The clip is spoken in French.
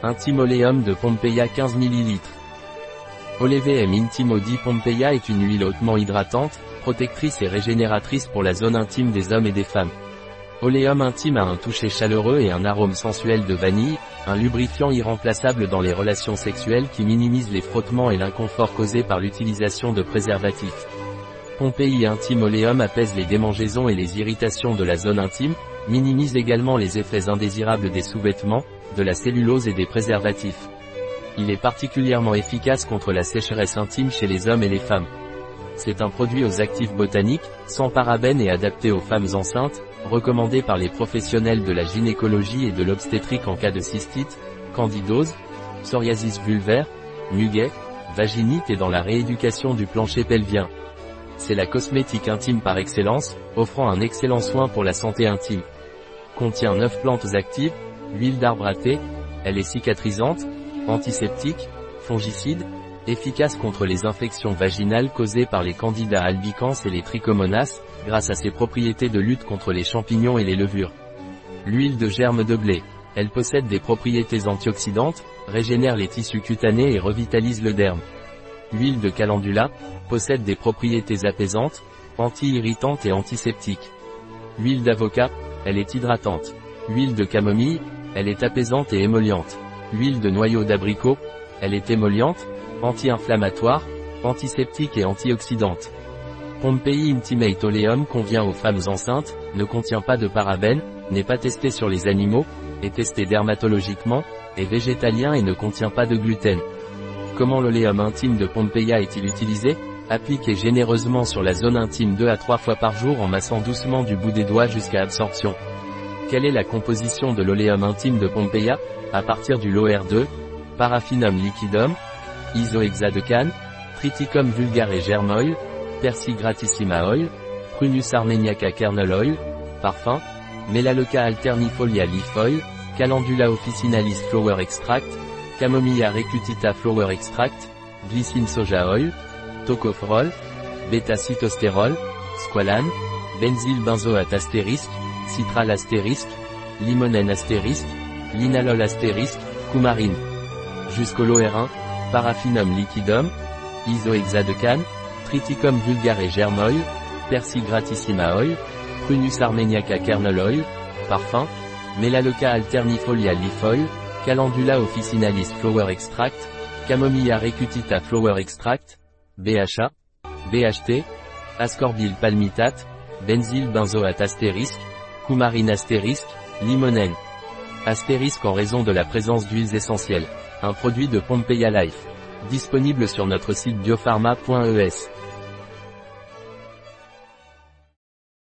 Intimoleum de Pompeia 15 ml. Olevm Intimo di Pompeia est une huile hautement hydratante, protectrice et régénératrice pour la zone intime des hommes et des femmes. Oleum intime a un toucher chaleureux et un arôme sensuel de vanille, un lubrifiant irremplaçable dans les relations sexuelles qui minimise les frottements et l'inconfort causé par l'utilisation de préservatifs. Pompei Intime Oleum apaise les démangeaisons et les irritations de la zone intime, minimise également les effets indésirables des sous-vêtements, de la cellulose et des préservatifs. Il est particulièrement efficace contre la sécheresse intime chez les hommes et les femmes. C'est un produit aux actifs botaniques, sans parabènes et adapté aux femmes enceintes, recommandé par les professionnels de la gynécologie et de l'obstétrique en cas de cystite, candidose, psoriasis vulvaire, muguet, vaginite et dans la rééducation du plancher pelvien. C'est la cosmétique intime par excellence, offrant un excellent soin pour la santé intime. Contient 9 plantes actives, L'huile d'arbre à elle est cicatrisante, antiseptique, fongicide, efficace contre les infections vaginales causées par les candidats albicans et les trichomonas, grâce à ses propriétés de lutte contre les champignons et les levures. L'huile de germe de blé. Elle possède des propriétés antioxydantes, régénère les tissus cutanés et revitalise le derme. L'huile de calendula, possède des propriétés apaisantes, anti-irritantes et antiseptiques. L'huile d'avocat, elle est hydratante. L'huile de camomille, elle est apaisante et émolliente. L'huile de noyau d'abricot, elle est émolliente, anti-inflammatoire, antiseptique et antioxydante. Pompei Intimate Oleum convient aux femmes enceintes, ne contient pas de parabènes, n'est pas testé sur les animaux, est testé dermatologiquement, est végétalien et ne contient pas de gluten. Comment l'oléum intime de Pompeia est-il utilisé? Appliquez généreusement sur la zone intime 2 à 3 fois par jour en massant doucement du bout des doigts jusqu'à absorption. Quelle est la composition de l'oléum intime de Pompeia À partir du LOR2, Paraffinum liquidum, isohexadecane, Triticum vulgare germ oil, Persil gratissima oil, Prunus armeniaca kernel oil, parfum, Melaleuca alternifolia leaf oil, Calendula officinalis flower extract, Camomilla recutita flower extract, Glycine soja oil, Tocopherol, bêta-cytostérol, squalane, benzyl benzoate astérisque, citral astérisque, limonène astérisque, linalol astérisque, coumarine. Jusqu'au LOR1, paraffinum liquidum, isohexadecane, triticum vulgare germ oil, persil gratissima oil, prunus armeniaca kernel oil, parfum, melaleuca alternifolia leaf oil, calendula officinalis flower extract, camomilla recutita flower extract, BHA, BHT, ascorbyl palmitate, benzyl benzoate astérisque, coumarine astérisque, limonène. Astérisque en raison de la présence d'huiles essentielles. Un produit de Pompeia Life. Disponible sur notre site biopharma.es.